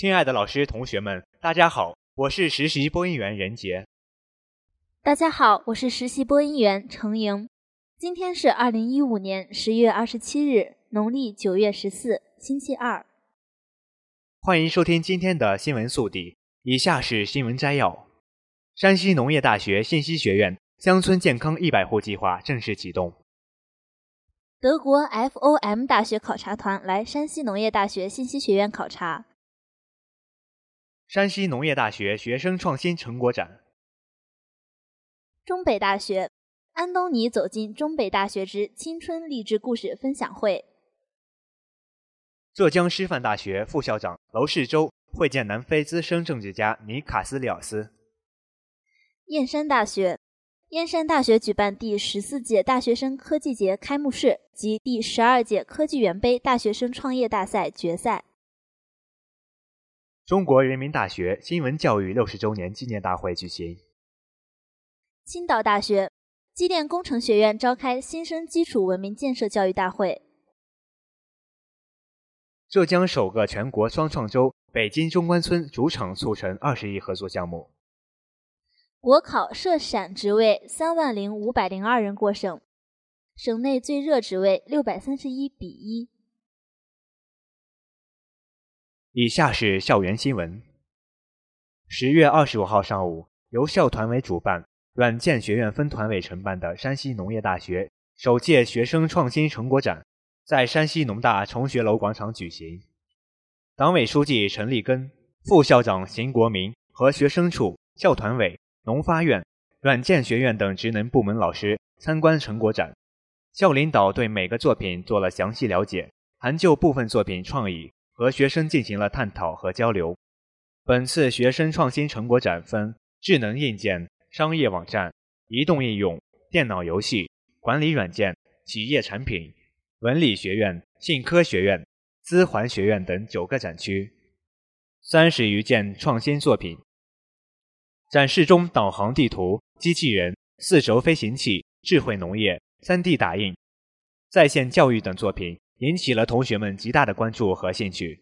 亲爱的老师、同学们，大家好，我是实习播音员任杰。大家好，我是实习播音员程莹。今天是二零一五年十月二十七日，农历九月十四，星期二。欢迎收听今天的新闻速递。以下是新闻摘要：山西农业大学信息学院乡村健康一百户计划正式启动。德国 FOM 大学考察团来山西农业大学信息学院考察。山西农业大学学生创新成果展，中北大学安东尼走进中北大学之青春励志故事分享会。浙江师范大学副校长娄世洲会见南非资深政治家尼卡斯里尔斯。燕山大学燕山大学举办第十四届大学生科技节开幕式及第十二届科技园杯大学生创业大赛决赛。中国人民大学新闻教育六十周年纪念大会举行。青岛大学机电工程学院召开新生基础文明建设教育大会。浙江首个全国双创周北京中关村主场促成二十亿合作项目。国考设陕职位三万零五百零二人过省，省内最热职位六百三十一比一。以下是校园新闻。十月二十五号上午，由校团委主办、软件学院分团委承办的山西农业大学首届学生创新成果展在山西农大崇学楼广场举行。党委书记陈立根、副校长邢国民和学生处、校团委、农发院、软件学院等职能部门老师参观成果展，校领导对每个作品做了详细了解，还就部分作品创意。和学生进行了探讨和交流。本次学生创新成果展分智能硬件、商业网站、移动应用、电脑游戏、管理软件、企业产品、文理学院、信科学院、资环学院等九个展区，三十余件创新作品。展示中，导航地图、机器人、四轴飞行器、智慧农业、3D 打印、在线教育等作品。引起了同学们极大的关注和兴趣。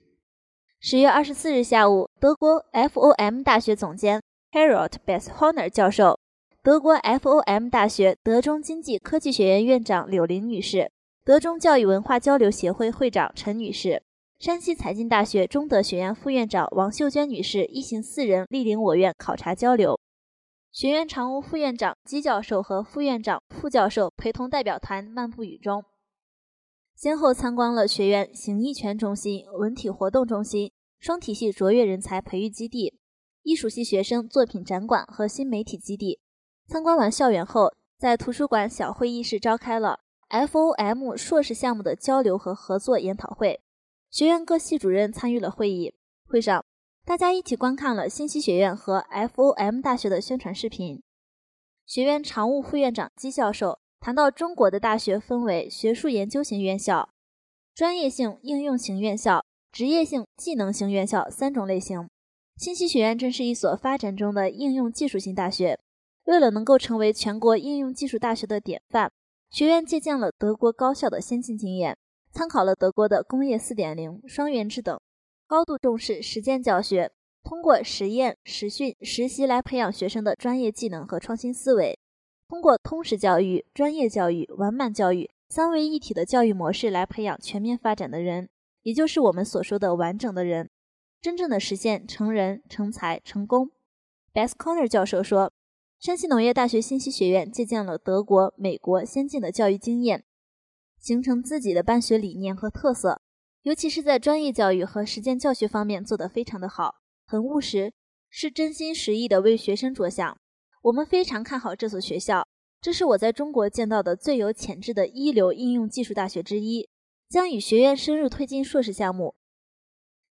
十月二十四日下午，德国 FOM 大学总监 Harold Besshorner 教授、德国 FOM 大学德中经济科技学院院长柳林女士、德中教育文化交流协会会长陈女士、山西财经大学中德学院副院长王秀娟女士一行四人莅临我院考察交流。学院常务副院长姬教授和副院长、副教授陪同代表团漫步雨中。先后参观了学院形意拳中心、文体活动中心、双体系卓越人才培育基地、艺术系学生作品展馆和新媒体基地。参观完校园后，在图书馆小会议室召开了 FOM 硕士项目的交流和合作研讨会。学院各系主任参与了会议。会上，大家一起观看了信息学院和 FOM 大学的宣传视频。学院常务副院长姬教授。谈到中国的大学分为学术研究型院校、专业性应用型院校、职业性技能型院校三种类型。信息学院正是一所发展中的应用技术型大学。为了能够成为全国应用技术大学的典范，学院借鉴了德国高校的先进经验，参考了德国的工业四点零、双元制等，高度重视实践教学，通过实验、实训、实习来培养学生的专业技能和创新思维。通过通识教育、专业教育、完满教育三位一体的教育模式来培养全面发展的人，也就是我们所说的完整的人，真正的实现成人、成才、成功。Bess Conner 教授说，山西农业大学信息学院借鉴了德国、美国先进的教育经验，形成自己的办学理念和特色，尤其是在专业教育和实践教学方面做得非常的好，很务实，是真心实意的为学生着想。我们非常看好这所学校，这是我在中国见到的最有潜质的一流应用技术大学之一。将与学院深入推进硕士项目。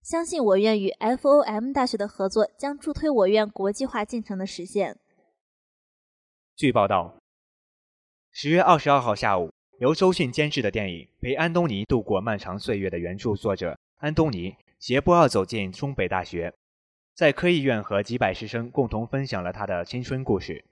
相信我院与 FOM 大学的合作将助推我院国际化进程的实现。据报道，十月二十二号下午，由周迅监制的电影《陪安东尼度过漫长岁月》的原著作者安东尼携波尔走进中北大学，在科艺院和几百师生共同分享了他的青春故事。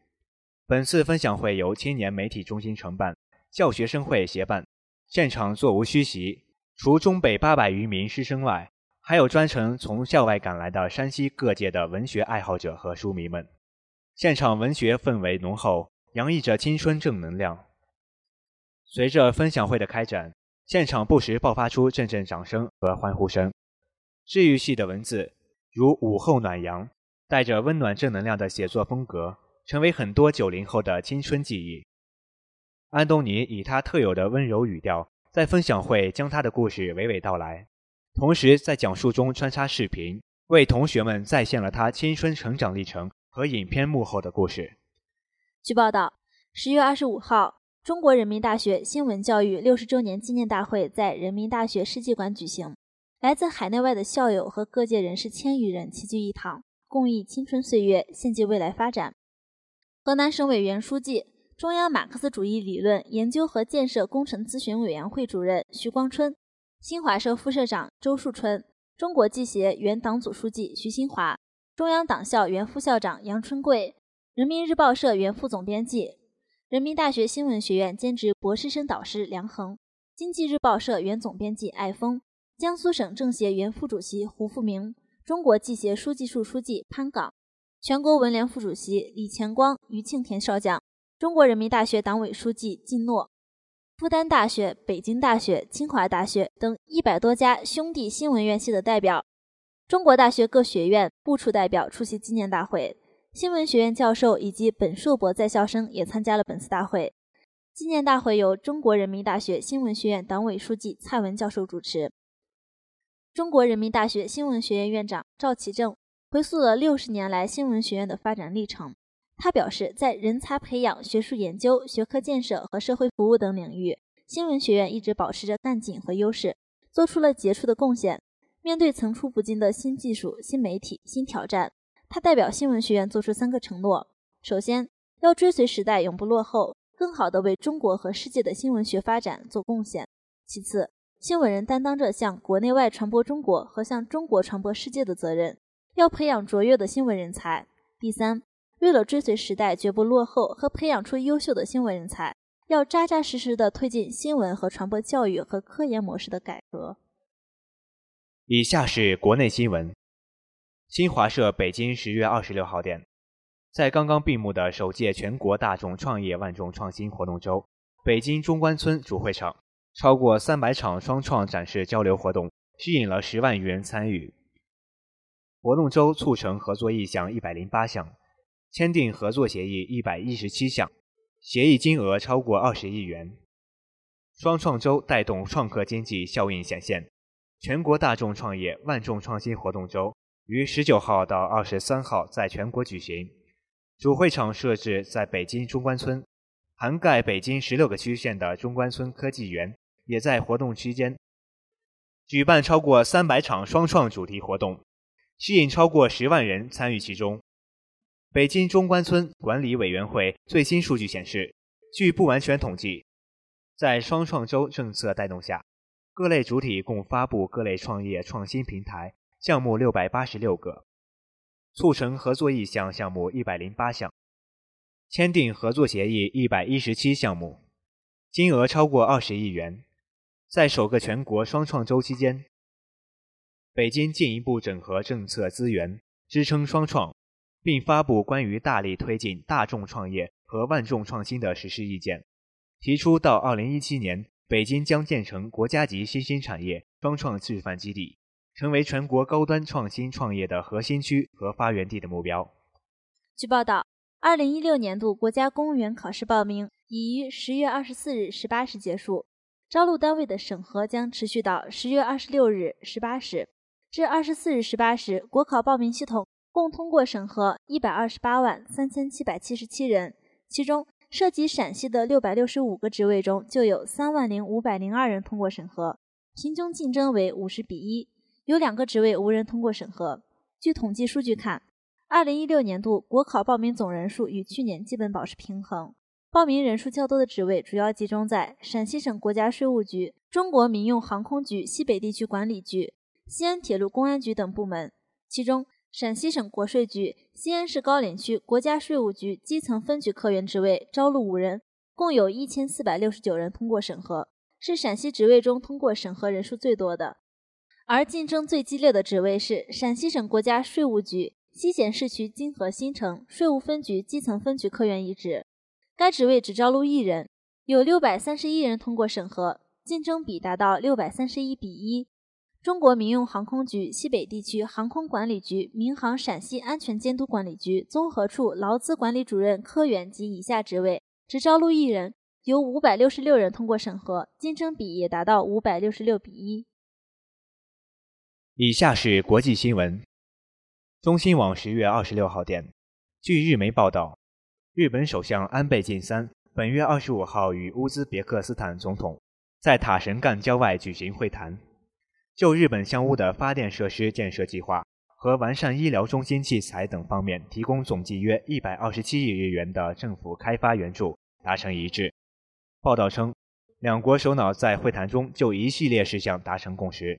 本次分享会由青年媒体中心承办，校学生会协办，现场座无虚席。除中北八百余名师生外，还有专程从校外赶来的山西各界的文学爱好者和书迷们。现场文学氛围浓厚，洋溢着青春正能量。随着分享会的开展，现场不时爆发出阵阵掌声和欢呼声。治愈系的文字，如午后暖阳，带着温暖正能量的写作风格。成为很多九零后的青春记忆。安东尼以他特有的温柔语调，在分享会将他的故事娓娓道来，同时在讲述中穿插视频，为同学们再现了他青春成长历程和影片幕后的故事。据报道，十月二十五号，中国人民大学新闻教育六十周年纪念大会在人民大学世纪馆举行，来自海内外的校友和各界人士千余人齐聚一堂，共忆青春岁月，献祭未来发展。河南省委原书记、中央马克思主义理论研究和建设工程咨询委员会主任徐光春，新华社副社长周树春，中国记协原党组书记徐新华，中央党校原副校长杨春贵，人民日报社原副总编辑，人民大学新闻学院兼职博士生导师梁恒，经济日报社原总编辑艾峰，江苏省政协原副主席胡富明，中国记协书记处书记潘岗。全国文联副主席李乾光、于庆田少将，中国人民大学党委书记靳诺，复旦大学、北京大学、清华大学等一百多家兄弟新闻院系的代表，中国大学各学院部处代表出席纪念大会，新闻学院教授以及本硕博在校生也参加了本次大会。纪念大会由中国人民大学新闻学院党委书记蔡文教授主持，中国人民大学新闻学院院长赵其正。回溯了六十年来新闻学院的发展历程，他表示，在人才培养、学术研究、学科建设和社会服务等领域，新闻学院一直保持着干劲和优势，做出了杰出的贡献。面对层出不穷的新技术、新媒体、新挑战，他代表新闻学院做出三个承诺：首先，要追随时代，永不落后，更好地为中国和世界的新闻学发展做贡献；其次，新闻人担当着向国内外传播中国和向中国传播世界的责任。要培养卓越的新闻人才。第三，为了追随时代、绝不落后和培养出优秀的新闻人才，要扎扎实实的推进新闻和传播教育和科研模式的改革。以下是国内新闻。新华社北京十月二十六号电，在刚刚闭幕的首届全国大众创业万众创新活动周，北京中关村主会场超过三百场双创展示交流活动，吸引了十万余人参与。活动周促成合作意向一百零八项，签订合作协议一百一十七项，协议金额超过二十亿元。双创周带动创客经济效应显现。全国大众创业万众创新活动周于十九号到二十三号在全国举行，主会场设置在北京中关村，涵盖北京十六个区县的中关村科技园也在活动期间举办超过三百场双创主题活动。吸引超过十万人参与其中。北京中关村管理委员会最新数据显示，据不完全统计，在双创周政策带动下，各类主体共发布各类创业创新平台项目六百八十六个，促成合作意向项目一百零八项，签订合作协议一百一十七项目，金额超过二十亿元。在首个全国双创周期间。北京进一步整合政策资源，支撑双创，并发布关于大力推进大众创业和万众创新的实施意见，提出到2017年，北京将建成国家级新兴产业双创示范基地，成为全国高端创新创业的核心区和发源地的目标。据报道，2016年度国家公务员考试报名已于10月24日18时结束，招录单位的审核将持续到10月26日18时。至二十四日十八时，国考报名系统共通过审核一百二十八万三千七百七十七人，其中涉及陕西的六百六十五个职位中，就有三万零五百零二人通过审核，平均竞争为五十比一，有两个职位无人通过审核。据统计数据看，二零一六年度国考报名总人数与去年基本保持平衡。报名人数较多的职位主要集中在陕西省国家税务局、中国民用航空局西北地区管理局、西安铁路公安局等部门。其中，陕西省国税局西安市高陵区国家税务局基层分局科员职位招录五人，共有一千四百六十九人通过审核，是陕西职位中通过审核人数最多的。而竞争最激烈的职位是陕西省国家税务局西咸市区金河新城税务分局基层分局科员一职。该职位只招录一人，有六百三十一人通过审核，竞争比达到六百三十一比一。中国民用航空局西北地区航空管理局民航陕西安全监督管理局综合处劳资管理主任科员及以下职位只招录一人，有五百六十六人通过审核，竞争比也达到五百六十六比一。以下是国际新闻。中新网十月二十六号电，据日媒报道。日本首相安倍晋三本月二十五号与乌兹别克斯坦总统在塔什干郊外举行会谈，就日本相乌的发电设施建设计划和完善医疗中心器材等方面提供总计约一百二十七亿日元的政府开发援助达成一致。报道称，两国首脑在会谈中就一系列事项达成共识，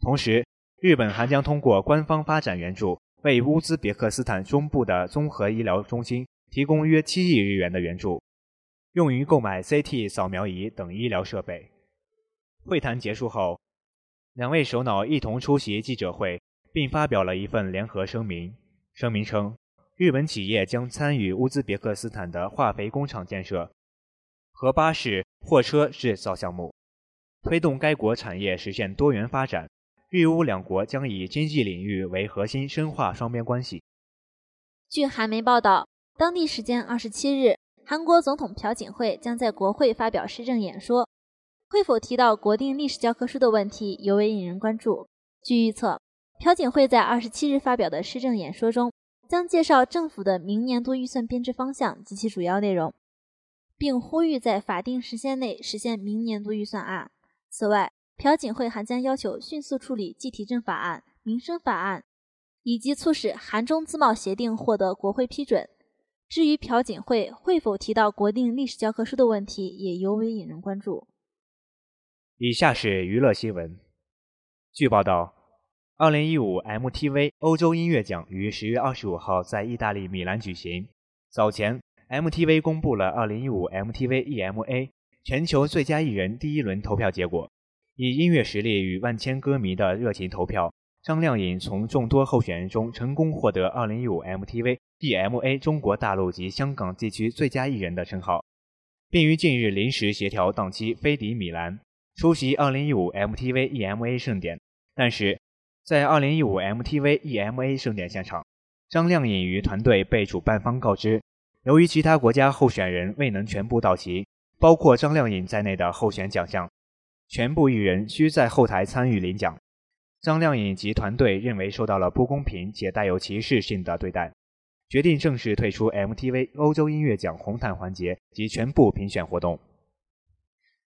同时，日本还将通过官方发展援助为乌兹别克斯坦中部的综合医疗中心。提供约七亿日元的援助，用于购买 CT 扫描仪等医疗设备。会谈结束后，两位首脑一同出席记者会，并发表了一份联合声明。声明称，日本企业将参与乌兹别克斯坦的化肥工厂建设和巴士、货车制造项目，推动该国产业实现多元发展。日乌两国将以经济领域为核心，深化双边关系。据韩媒报道。当地时间二十七日，韩国总统朴槿惠将在国会发表施政演说，会否提到国定历史教科书的问题尤为引人关注。据预测，朴槿惠在二十七日发表的施政演说中，将介绍政府的明年度预算编制方向及其主要内容，并呼吁在法定时限内实现明年度预算案。此外，朴槿惠还将要求迅速处理计提振法案、民生法案，以及促使韩中自贸协定获得国会批准。至于朴槿惠会否提到国定历史教科书的问题，也尤为引人关注。以下是娱乐新闻。据报道，二零一五 MTV 欧洲音乐奖于十月二十五号在意大利米兰举行。早前，MTV 公布了二零一五 MTV EMA 全球最佳艺人第一轮投票结果，以音乐实力与万千歌迷的热情投票。张靓颖从众多候选人中成功获得2015 MTV EMA 中国大陆及香港地区最佳艺人的称号，并于近日临时协调档期飞抵米兰出席2015 MTV EMA 盛典。但是，在2015 MTV EMA 盛典现场，张靓颖与团队被主办方告知，由于其他国家候选人未能全部到齐，包括张靓颖在内的候选奖项，全部艺人需在后台参与领奖。张靓颖及团队认为受到了不公平且带有歧视性的对待，决定正式退出 MTV 欧洲音乐奖红毯环节及全部评选活动。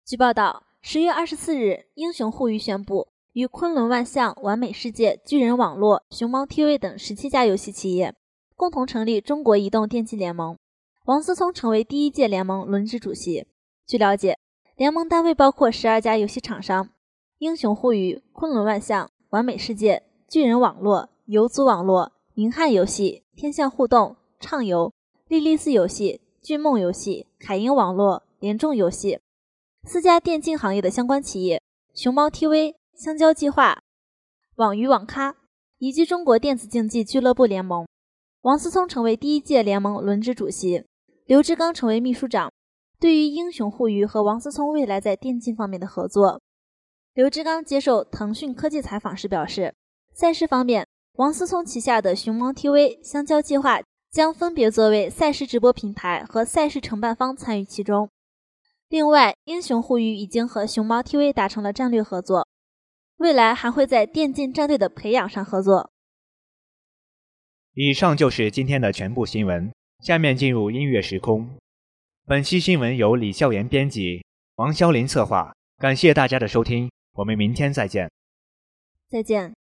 据报道，十月二十四日，英雄互娱宣布与昆仑万象、完美世界、巨人网络、熊猫 TV 等十七家游戏企业共同成立中国移动电竞联盟，王思聪成为第一届联盟轮值主席。据了解，联盟单位包括十二家游戏厂商：英雄互娱、昆仑万象。完美世界、巨人网络、游族网络、银汉游戏、天象互动、畅游、莉莉丝游戏、俊梦游戏、凯英网络、联众游戏，四家电竞行业的相关企业：熊猫 TV、香蕉计划、网鱼网咖以及中国电子竞技俱乐部联盟。王思聪成为第一届联盟轮值主席，刘志刚成为秘书长。对于英雄互娱和王思聪未来在电竞方面的合作。刘志刚接受腾讯科技采访时表示，赛事方面，王思聪旗下的熊猫 TV、香蕉计划将分别作为赛事直播平台和赛事承办方参与其中。另外，英雄互娱已经和熊猫 TV 达成了战略合作，未来还会在电竞战队的培养上合作。以上就是今天的全部新闻，下面进入音乐时空。本期新闻由李笑言编辑，王潇林策划，感谢大家的收听。我们明天再见。再见。